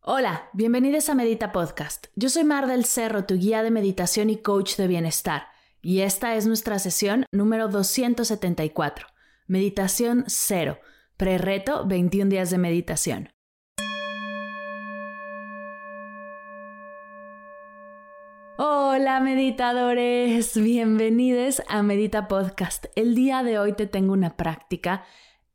Hola, bienvenidos a Medita Podcast. Yo soy Mar del Cerro, tu guía de meditación y coach de bienestar, y esta es nuestra sesión número 274, Meditación Cero, pre-reto 21 días de meditación. Hola meditadores, bienvenidos a Medita Podcast. El día de hoy te tengo una práctica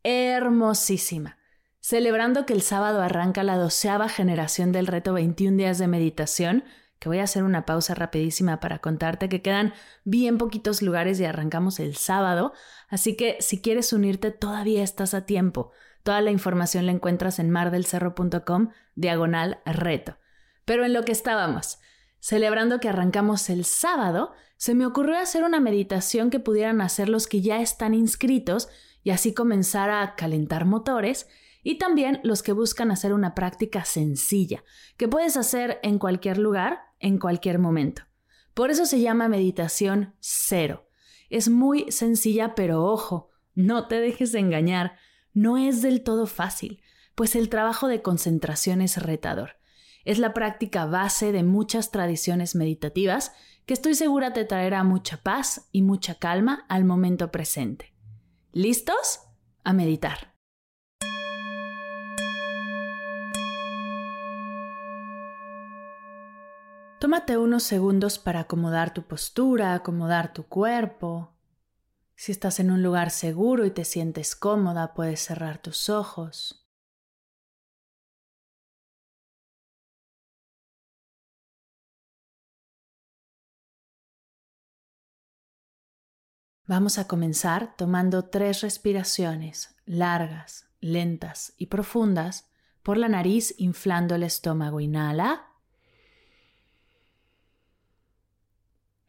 hermosísima celebrando que el sábado arranca la doceava generación del reto 21 días de meditación, que voy a hacer una pausa rapidísima para contarte que quedan bien poquitos lugares y arrancamos el sábado, así que si quieres unirte todavía estás a tiempo. Toda la información la encuentras en mardelcerro.com diagonal reto. Pero en lo que estábamos, celebrando que arrancamos el sábado, se me ocurrió hacer una meditación que pudieran hacer los que ya están inscritos y así comenzar a calentar motores y también los que buscan hacer una práctica sencilla, que puedes hacer en cualquier lugar, en cualquier momento. Por eso se llama meditación cero. Es muy sencilla, pero ojo, no te dejes de engañar, no es del todo fácil, pues el trabajo de concentración es retador. Es la práctica base de muchas tradiciones meditativas que estoy segura te traerá mucha paz y mucha calma al momento presente. ¿Listos? A meditar. Tómate unos segundos para acomodar tu postura, acomodar tu cuerpo. Si estás en un lugar seguro y te sientes cómoda, puedes cerrar tus ojos. Vamos a comenzar tomando tres respiraciones largas, lentas y profundas por la nariz inflando el estómago. Inhala.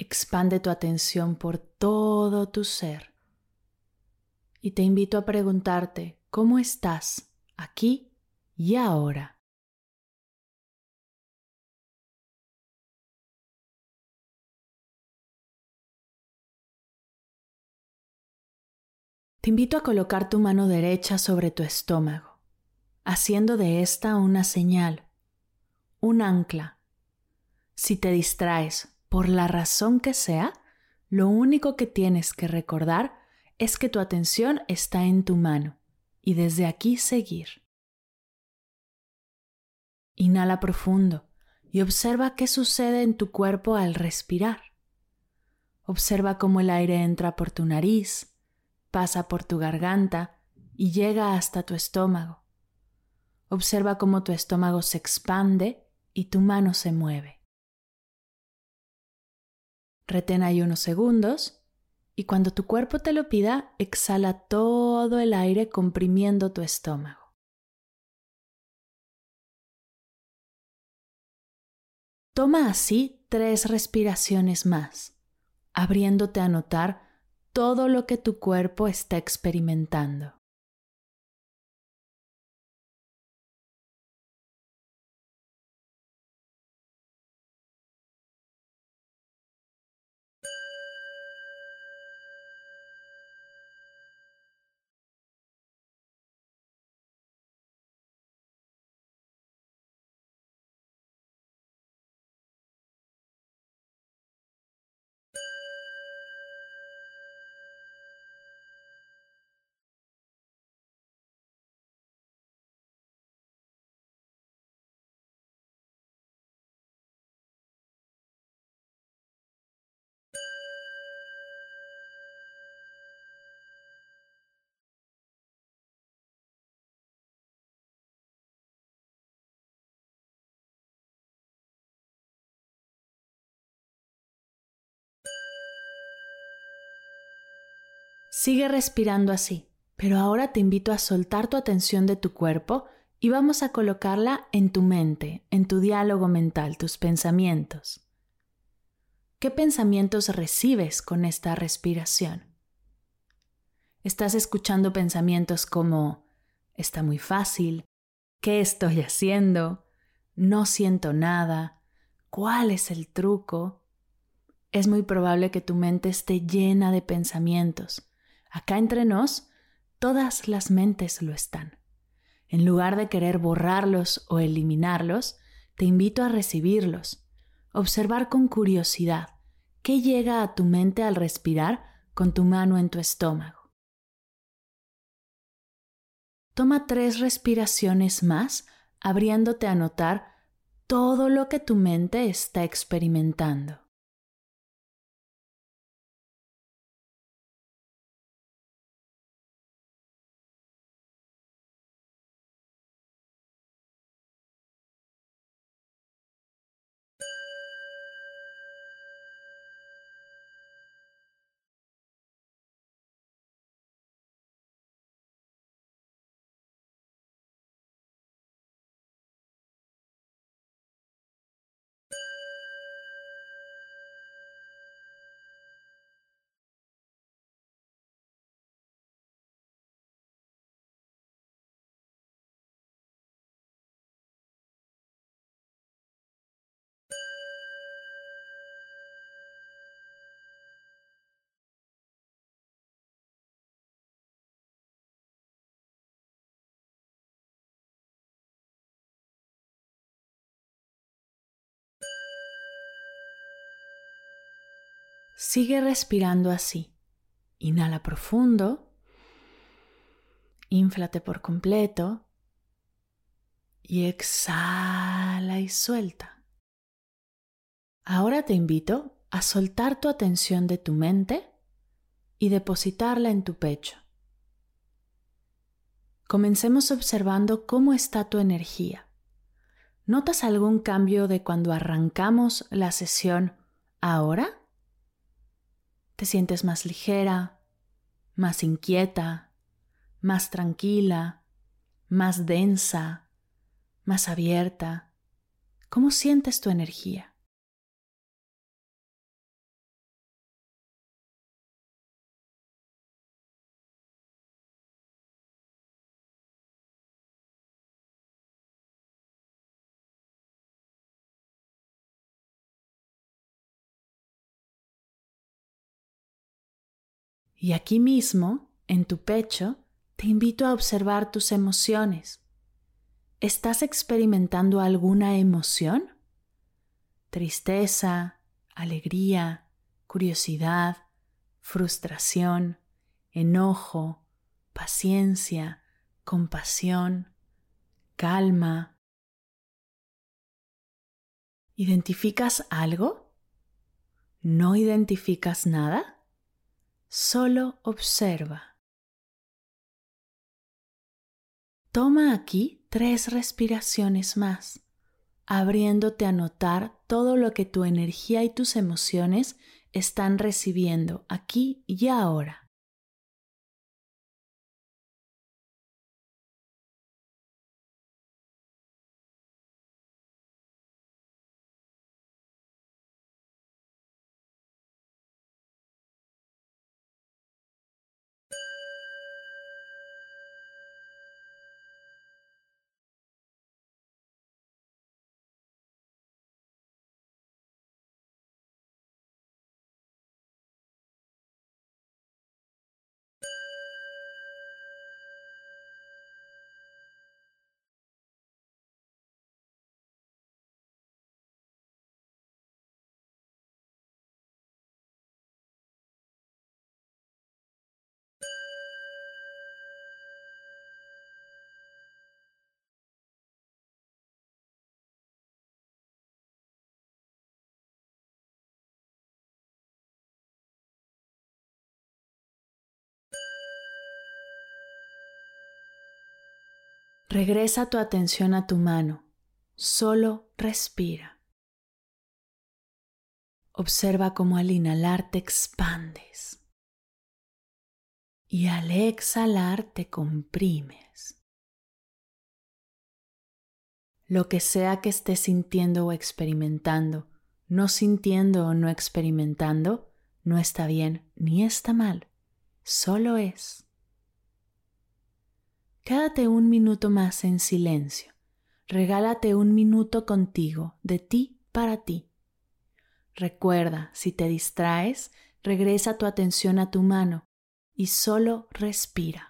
Expande tu atención por todo tu ser. Y te invito a preguntarte, ¿cómo estás aquí y ahora? Te invito a colocar tu mano derecha sobre tu estómago, haciendo de esta una señal, un ancla. Si te distraes por la razón que sea, lo único que tienes que recordar es que tu atención está en tu mano y desde aquí seguir. Inhala profundo y observa qué sucede en tu cuerpo al respirar. Observa cómo el aire entra por tu nariz, pasa por tu garganta y llega hasta tu estómago. Observa cómo tu estómago se expande y tu mano se mueve. Retén ahí unos segundos y cuando tu cuerpo te lo pida, exhala todo el aire comprimiendo tu estómago. Toma así tres respiraciones más, abriéndote a notar todo lo que tu cuerpo está experimentando. Sigue respirando así, pero ahora te invito a soltar tu atención de tu cuerpo y vamos a colocarla en tu mente, en tu diálogo mental, tus pensamientos. ¿Qué pensamientos recibes con esta respiración? Estás escuchando pensamientos como, está muy fácil, ¿qué estoy haciendo? No siento nada, ¿cuál es el truco? Es muy probable que tu mente esté llena de pensamientos. Acá entre nos, todas las mentes lo están. En lugar de querer borrarlos o eliminarlos, te invito a recibirlos, observar con curiosidad qué llega a tu mente al respirar con tu mano en tu estómago. Toma tres respiraciones más, abriéndote a notar todo lo que tu mente está experimentando. Sigue respirando así. Inhala profundo. Inflate por completo. Y exhala y suelta. Ahora te invito a soltar tu atención de tu mente y depositarla en tu pecho. Comencemos observando cómo está tu energía. ¿Notas algún cambio de cuando arrancamos la sesión ahora? Te sientes más ligera, más inquieta, más tranquila, más densa, más abierta. ¿Cómo sientes tu energía? Y aquí mismo, en tu pecho, te invito a observar tus emociones. ¿Estás experimentando alguna emoción? Tristeza, alegría, curiosidad, frustración, enojo, paciencia, compasión, calma. ¿Identificas algo? ¿No identificas nada? Solo observa. Toma aquí tres respiraciones más, abriéndote a notar todo lo que tu energía y tus emociones están recibiendo aquí y ahora. Regresa tu atención a tu mano. Solo respira. Observa cómo al inhalar te expandes. y al exhalar te comprimes. Lo que sea que estés sintiendo o experimentando, no sintiendo o no experimentando, no está bien ni está mal, solo es. Quédate un minuto más en silencio. Regálate un minuto contigo, de ti para ti. Recuerda, si te distraes, regresa tu atención a tu mano y solo respira.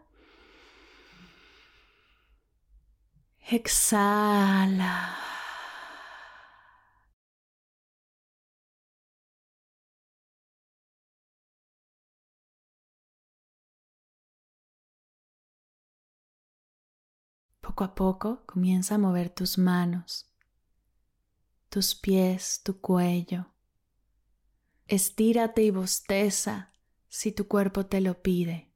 Exhala. Poco a poco comienza a mover tus manos, tus pies, tu cuello. Estírate y bosteza si tu cuerpo te lo pide.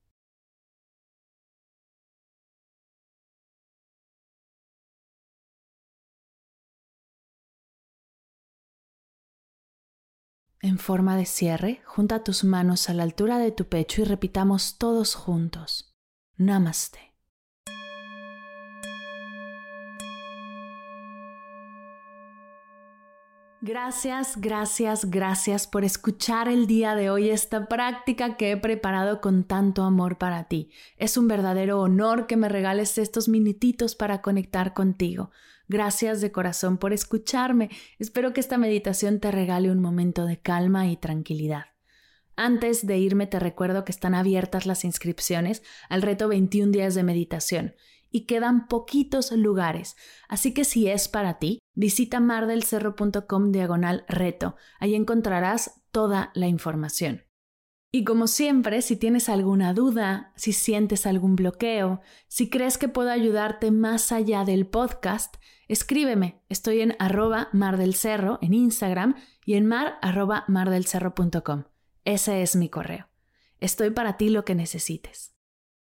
En forma de cierre, junta tus manos a la altura de tu pecho y repitamos todos juntos. Namaste. Gracias, gracias, gracias por escuchar el día de hoy esta práctica que he preparado con tanto amor para ti. Es un verdadero honor que me regales estos minutitos para conectar contigo. Gracias de corazón por escucharme. Espero que esta meditación te regale un momento de calma y tranquilidad. Antes de irme te recuerdo que están abiertas las inscripciones al reto 21 días de meditación y quedan poquitos lugares, así que si es para ti, visita mardelcerro.com diagonal reto, ahí encontrarás toda la información. Y como siempre, si tienes alguna duda, si sientes algún bloqueo, si crees que puedo ayudarte más allá del podcast, escríbeme. Estoy en arroba mardelcerro en Instagram y en mar arroba mardelcerro.com. Ese es mi correo. Estoy para ti lo que necesites.